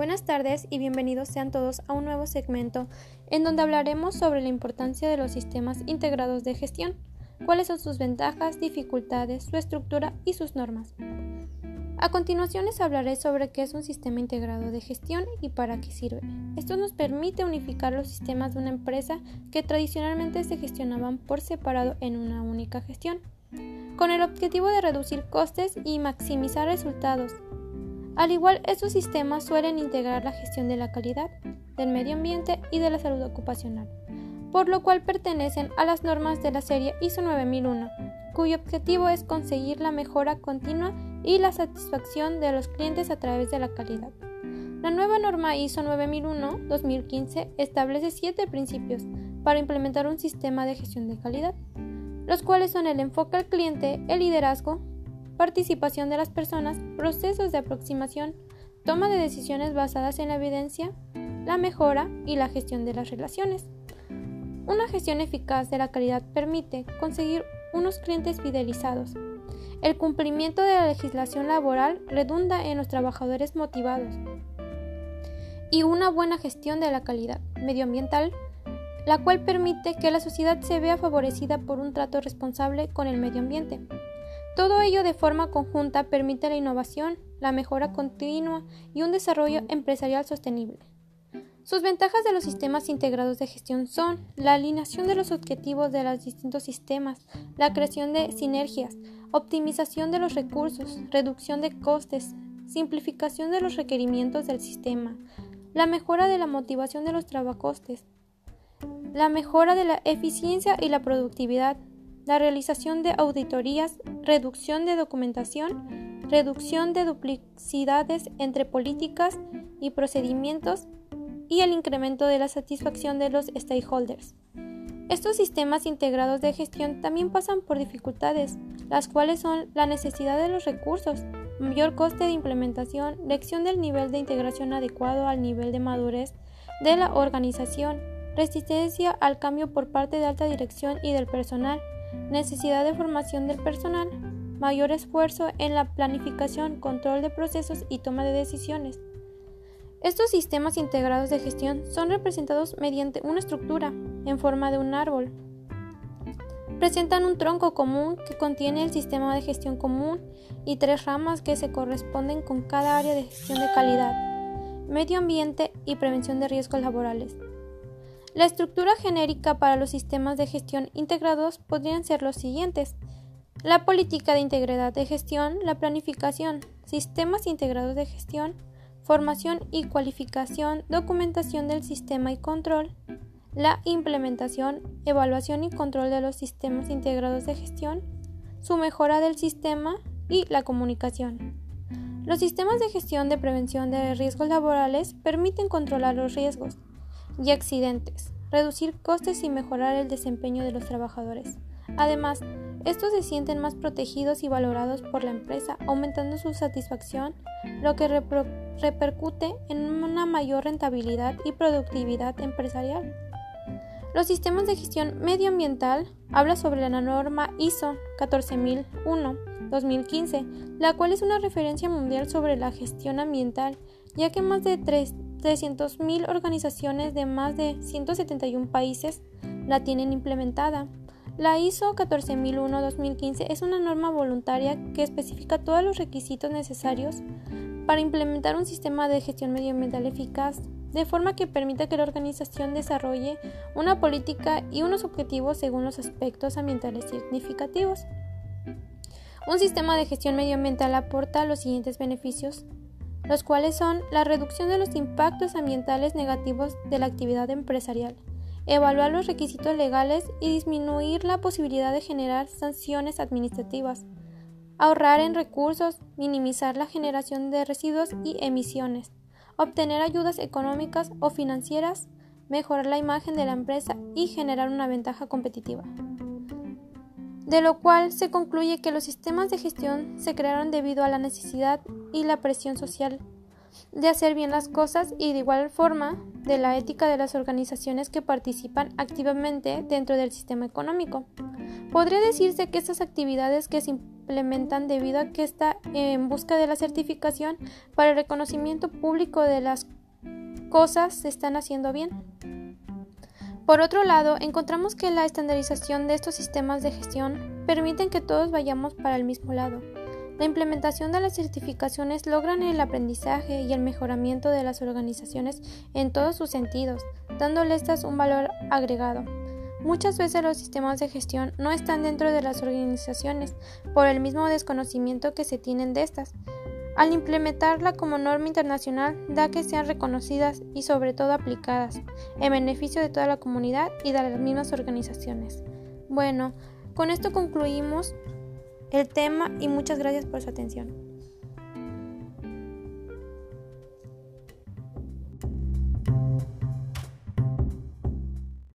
Buenas tardes y bienvenidos sean todos a un nuevo segmento en donde hablaremos sobre la importancia de los sistemas integrados de gestión, cuáles son sus ventajas, dificultades, su estructura y sus normas. A continuación les hablaré sobre qué es un sistema integrado de gestión y para qué sirve. Esto nos permite unificar los sistemas de una empresa que tradicionalmente se gestionaban por separado en una única gestión, con el objetivo de reducir costes y maximizar resultados. Al igual, estos sistemas suelen integrar la gestión de la calidad, del medio ambiente y de la salud ocupacional, por lo cual pertenecen a las normas de la serie ISO 9001, cuyo objetivo es conseguir la mejora continua y la satisfacción de los clientes a través de la calidad. La nueva norma ISO 9001-2015 establece siete principios para implementar un sistema de gestión de calidad, los cuales son el enfoque al cliente, el liderazgo, participación de las personas, procesos de aproximación, toma de decisiones basadas en la evidencia, la mejora y la gestión de las relaciones. Una gestión eficaz de la calidad permite conseguir unos clientes fidelizados, el cumplimiento de la legislación laboral redunda en los trabajadores motivados y una buena gestión de la calidad medioambiental, la cual permite que la sociedad se vea favorecida por un trato responsable con el medio ambiente. Todo ello de forma conjunta permite la innovación, la mejora continua y un desarrollo empresarial sostenible. Sus ventajas de los sistemas integrados de gestión son la alineación de los objetivos de los distintos sistemas, la creación de sinergias, optimización de los recursos, reducción de costes, simplificación de los requerimientos del sistema, la mejora de la motivación de los trabajostes, la mejora de la eficiencia y la productividad, la realización de auditorías, reducción de documentación, reducción de duplicidades entre políticas y procedimientos y el incremento de la satisfacción de los stakeholders. Estos sistemas integrados de gestión también pasan por dificultades, las cuales son la necesidad de los recursos, mayor coste de implementación, lección del nivel de integración adecuado al nivel de madurez de la organización, resistencia al cambio por parte de alta dirección y del personal, necesidad de formación del personal, mayor esfuerzo en la planificación, control de procesos y toma de decisiones. Estos sistemas integrados de gestión son representados mediante una estructura en forma de un árbol. Presentan un tronco común que contiene el sistema de gestión común y tres ramas que se corresponden con cada área de gestión de calidad, medio ambiente y prevención de riesgos laborales. La estructura genérica para los sistemas de gestión integrados podrían ser los siguientes. La política de integridad de gestión, la planificación, sistemas integrados de gestión, formación y cualificación, documentación del sistema y control, la implementación, evaluación y control de los sistemas integrados de gestión, su mejora del sistema y la comunicación. Los sistemas de gestión de prevención de riesgos laborales permiten controlar los riesgos y accidentes, reducir costes y mejorar el desempeño de los trabajadores. Además, estos se sienten más protegidos y valorados por la empresa, aumentando su satisfacción, lo que repercute en una mayor rentabilidad y productividad empresarial. Los sistemas de gestión medioambiental habla sobre la norma ISO 14001-2015, la cual es una referencia mundial sobre la gestión ambiental, ya que más de 300.000 organizaciones de más de 171 países la tienen implementada. La ISO 14001-2015 es una norma voluntaria que especifica todos los requisitos necesarios para implementar un sistema de gestión medioambiental eficaz, de forma que permita que la organización desarrolle una política y unos objetivos según los aspectos ambientales significativos. Un sistema de gestión medioambiental aporta los siguientes beneficios, los cuales son la reducción de los impactos ambientales negativos de la actividad empresarial, evaluar los requisitos legales y disminuir la posibilidad de generar sanciones administrativas, ahorrar en recursos, minimizar la generación de residuos y emisiones, obtener ayudas económicas o financieras, mejorar la imagen de la empresa y generar una ventaja competitiva. De lo cual se concluye que los sistemas de gestión se crearon debido a la necesidad y la presión social de hacer bien las cosas y de igual forma de la ética de las organizaciones que participan activamente dentro del sistema económico. Podría decirse que estas actividades que se implementan debido a que está en busca de la certificación para el reconocimiento público de las cosas se están haciendo bien. Por otro lado, encontramos que la estandarización de estos sistemas de gestión permiten que todos vayamos para el mismo lado. La implementación de las certificaciones logran el aprendizaje y el mejoramiento de las organizaciones en todos sus sentidos, dándoles un valor agregado. Muchas veces los sistemas de gestión no están dentro de las organizaciones por el mismo desconocimiento que se tienen de estas. Al implementarla como norma internacional da que sean reconocidas y sobre todo aplicadas en beneficio de toda la comunidad y de las mismas organizaciones. Bueno, con esto concluimos el tema y muchas gracias por su atención.